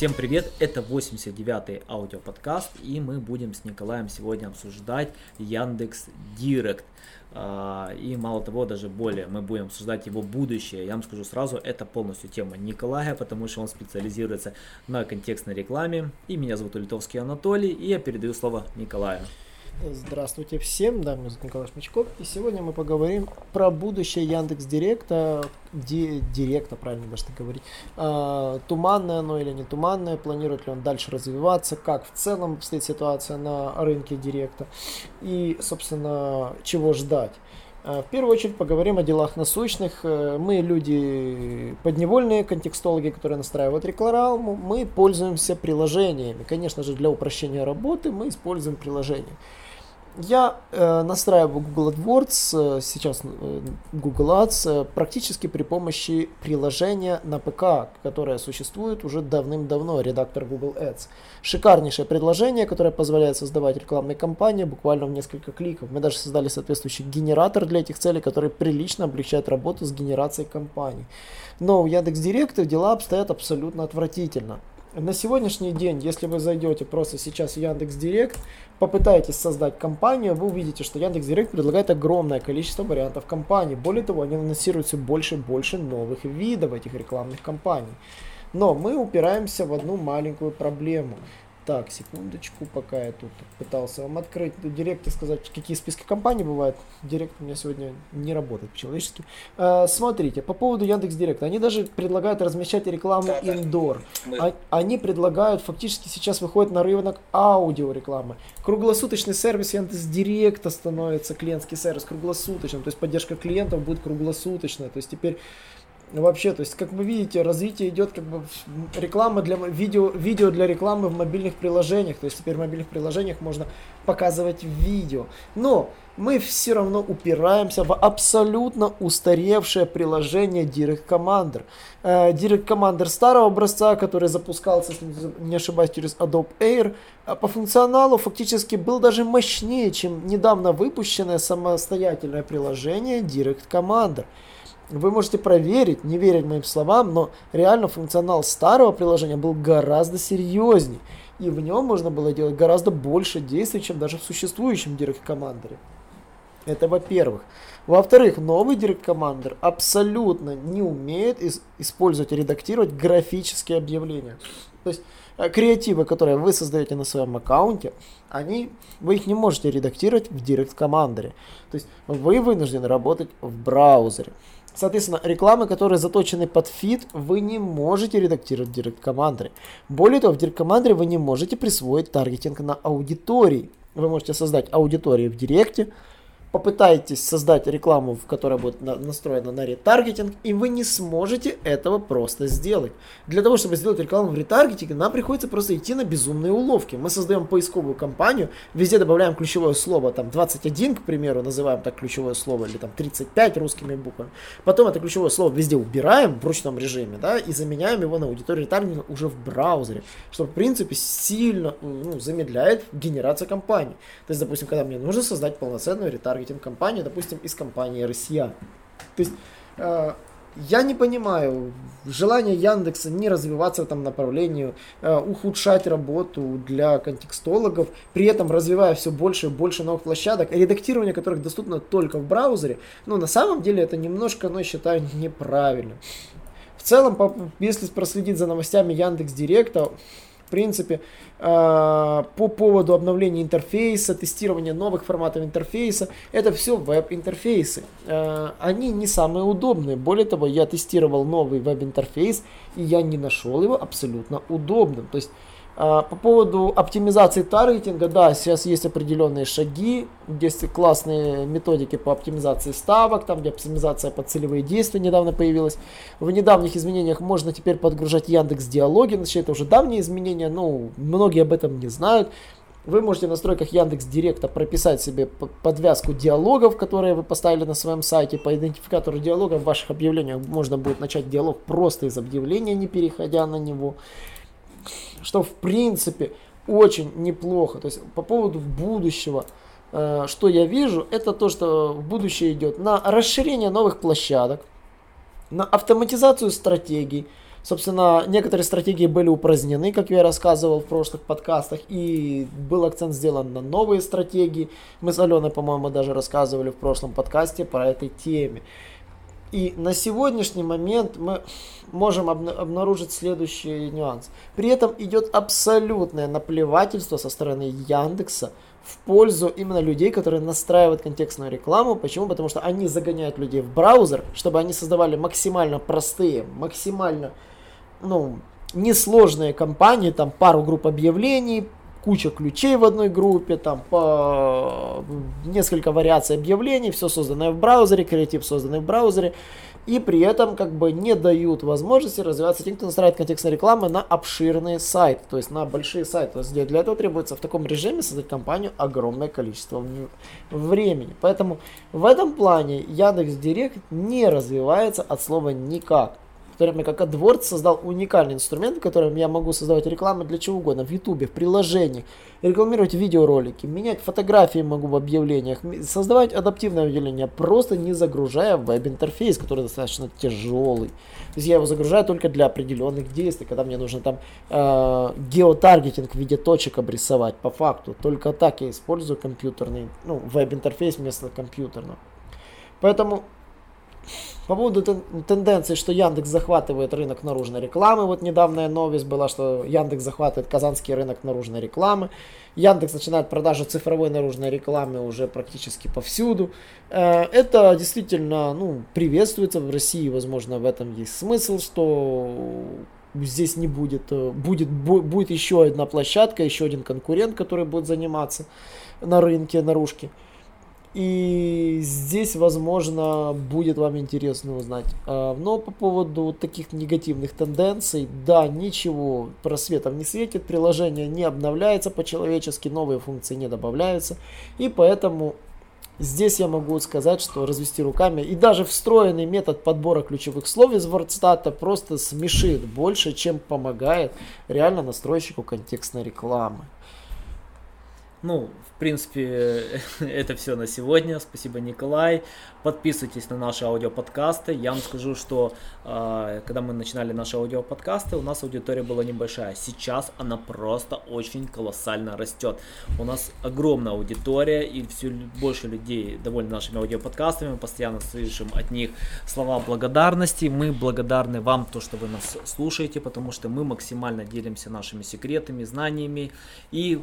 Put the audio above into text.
Всем привет, это 89-й аудиоподкаст, и мы будем с Николаем сегодня обсуждать Яндекс Директ. А, и мало того, даже более, мы будем обсуждать его будущее. Я вам скажу сразу, это полностью тема Николая, потому что он специализируется на контекстной рекламе. И меня зовут Литовский Анатолий, и я передаю слово Николаю. Здравствуйте всем, да, меня зовут Николай Шмичков, и сегодня мы поговорим про будущее Яндекс Директа, ди, Директа, правильно даже так говорить, а, туманное оно или не туманное, планирует ли он дальше развиваться, как в целом стоит ситуация на рынке Директа, и, собственно, чего ждать. А, в первую очередь поговорим о делах насущных. Э, мы люди подневольные, контекстологи, которые настраивают рекламу, мы пользуемся приложениями. Конечно же, для упрощения работы мы используем приложения. Я э, настраиваю Google AdWords, э, сейчас э, Google Ads, э, практически при помощи приложения на ПК, которое существует уже давным-давно, редактор Google Ads. Шикарнейшее предложение, которое позволяет создавать рекламные кампании буквально в несколько кликов. Мы даже создали соответствующий генератор для этих целей, который прилично облегчает работу с генерацией кампаний. Но у Яндекс.Директа дела обстоят абсолютно отвратительно. На сегодняшний день, если вы зайдете просто сейчас в Яндекс Директ, попытаетесь создать компанию, вы увидите, что Яндекс Директ предлагает огромное количество вариантов компаний. Более того, они анонсируют все больше и больше новых видов этих рекламных кампаний. Но мы упираемся в одну маленькую проблему. Так, секундочку, пока я тут пытался вам открыть директ и сказать, какие списки компаний бывают. Директ у меня сегодня не работает по-человечески. А, смотрите, по поводу Яндекс Директа. Они даже предлагают размещать рекламу да, indoor. Да. А, они предлагают, фактически сейчас выходит на рынок аудиорекламы. Круглосуточный сервис Яндекс Директа становится клиентский сервис круглосуточным. То есть поддержка клиентов будет круглосуточная. То есть теперь Вообще, то есть, как вы видите, развитие идет как бы реклама для видео, видео для рекламы в мобильных приложениях. То есть теперь в мобильных приложениях можно показывать видео. Но мы все равно упираемся в абсолютно устаревшее приложение Direct Commander. Э, Direct Commander старого образца, который запускался, не ошибаюсь, через Adobe Air, э, по функционалу фактически был даже мощнее, чем недавно выпущенное самостоятельное приложение Direct Commander. Вы можете проверить, не верить моим словам, но реально функционал старого приложения был гораздо серьезнее. И в нем можно было делать гораздо больше действий, чем даже в существующем Direct Commander. Это во-первых. Во-вторых, новый Direct Commander абсолютно не умеет использовать и редактировать графические объявления. То есть креативы, которые вы создаете на своем аккаунте, они, вы их не можете редактировать в Direct Commander. То есть вы вынуждены работать в браузере. Соответственно, рекламы, которые заточены под фид, вы не можете редактировать в Direct Commander. Более того, в Direct Commander вы не можете присвоить таргетинг на аудитории. Вы можете создать аудитории в Директе, попытаетесь создать рекламу, в которой будет на, настроена на ретаргетинг, и вы не сможете этого просто сделать. Для того, чтобы сделать рекламу в ретаргетинге, нам приходится просто идти на безумные уловки. Мы создаем поисковую кампанию, везде добавляем ключевое слово, там 21, к примеру, называем так ключевое слово, или там 35 русскими буквами. Потом это ключевое слово везде убираем в ручном режиме, да, и заменяем его на аудиторию ретаргетинга уже в браузере, что в принципе сильно ну, замедляет генерацию кампании. То есть, допустим, когда мне нужно создать полноценную ретаргетинг таргетинг компанию, допустим, из компании Россия. То есть э, я не понимаю желание Яндекса не развиваться в этом направлении, э, ухудшать работу для контекстологов, при этом развивая все больше и больше новых площадок, редактирование которых доступно только в браузере, ну на самом деле это немножко, ну, я считаю, неправильно. В целом, если проследить за новостями Яндекс Директа, принципе, а, по поводу обновления интерфейса, тестирования новых форматов интерфейса, это все веб-интерфейсы. А, они не самые удобные. Более того, я тестировал новый веб-интерфейс, и я не нашел его абсолютно удобным. То есть по поводу оптимизации таргетинга, да, сейчас есть определенные шаги, есть классные методики по оптимизации ставок, там где оптимизация под целевые действия недавно появилась. В недавних изменениях можно теперь подгружать Яндекс Диалоги, значит это уже давние изменения, ну, многие об этом не знают. Вы можете в настройках Яндекс Директа прописать себе подвязку диалогов, которые вы поставили на своем сайте. По идентификатору диалога в ваших объявлениях можно будет начать диалог просто из объявления, не переходя на него. Что в принципе очень неплохо. То есть по поводу будущего, э, что я вижу, это то, что в будущее идет на расширение новых площадок, на автоматизацию стратегий, Собственно, некоторые стратегии были упразднены, как я рассказывал в прошлых подкастах, и был акцент сделан на новые стратегии. Мы с Аленой, по-моему, даже рассказывали в прошлом подкасте про этой теме. И на сегодняшний момент мы можем обнаружить следующий нюанс. При этом идет абсолютное наплевательство со стороны Яндекса в пользу именно людей, которые настраивают контекстную рекламу. Почему? Потому что они загоняют людей в браузер, чтобы они создавали максимально простые, максимально ну, несложные компании, там пару групп объявлений, куча ключей в одной группе, там по несколько вариаций объявлений, все созданное в браузере, креатив созданный в браузере, и при этом как бы не дают возможности развиваться тем, кто настраивает контекстные рекламы на обширные сайты, то есть на большие сайты. То для этого требуется в таком режиме создать компанию огромное количество времени. Поэтому в этом плане Яндекс Директ не развивается от слова никак то время как AdWords создал уникальный инструмент, в котором я могу создавать рекламу для чего угодно, в YouTube, в приложениях, рекламировать видеоролики, менять фотографии могу в объявлениях, создавать адаптивное объявление, просто не загружая веб-интерфейс, который достаточно тяжелый. То есть я его загружаю только для определенных действий, когда мне нужно там э, геотаргетинг в виде точек обрисовать по факту. Только так я использую компьютерный, ну, веб-интерфейс вместо компьютерного. Поэтому по поводу тенденции, что Яндекс захватывает рынок наружной рекламы, вот недавняя новость была, что Яндекс захватывает казанский рынок наружной рекламы. Яндекс начинает продажу цифровой наружной рекламы уже практически повсюду. Э, это действительно ну, приветствуется в России, возможно, в этом есть смысл, что здесь не будет, э, будет, будет еще одна площадка, еще один конкурент, который будет заниматься на рынке наружки. И здесь, возможно, будет вам интересно узнать. А, но по поводу таких негативных тенденций, да, ничего просветом не светит, приложение не обновляется по-человечески, новые функции не добавляются. И поэтому здесь я могу сказать, что развести руками. И даже встроенный метод подбора ключевых слов из WordStat просто смешит больше, чем помогает реально настройщику контекстной рекламы. Ну, в принципе, это все на сегодня. Спасибо, Николай. Подписывайтесь на наши аудиоподкасты. Я вам скажу, что э, когда мы начинали наши аудиоподкасты, у нас аудитория была небольшая. Сейчас она просто очень колоссально растет. У нас огромная аудитория, и все больше людей довольны нашими аудиоподкастами. Мы постоянно слышим от них слова благодарности. Мы благодарны вам, то, что вы нас слушаете, потому что мы максимально делимся нашими секретами, знаниями и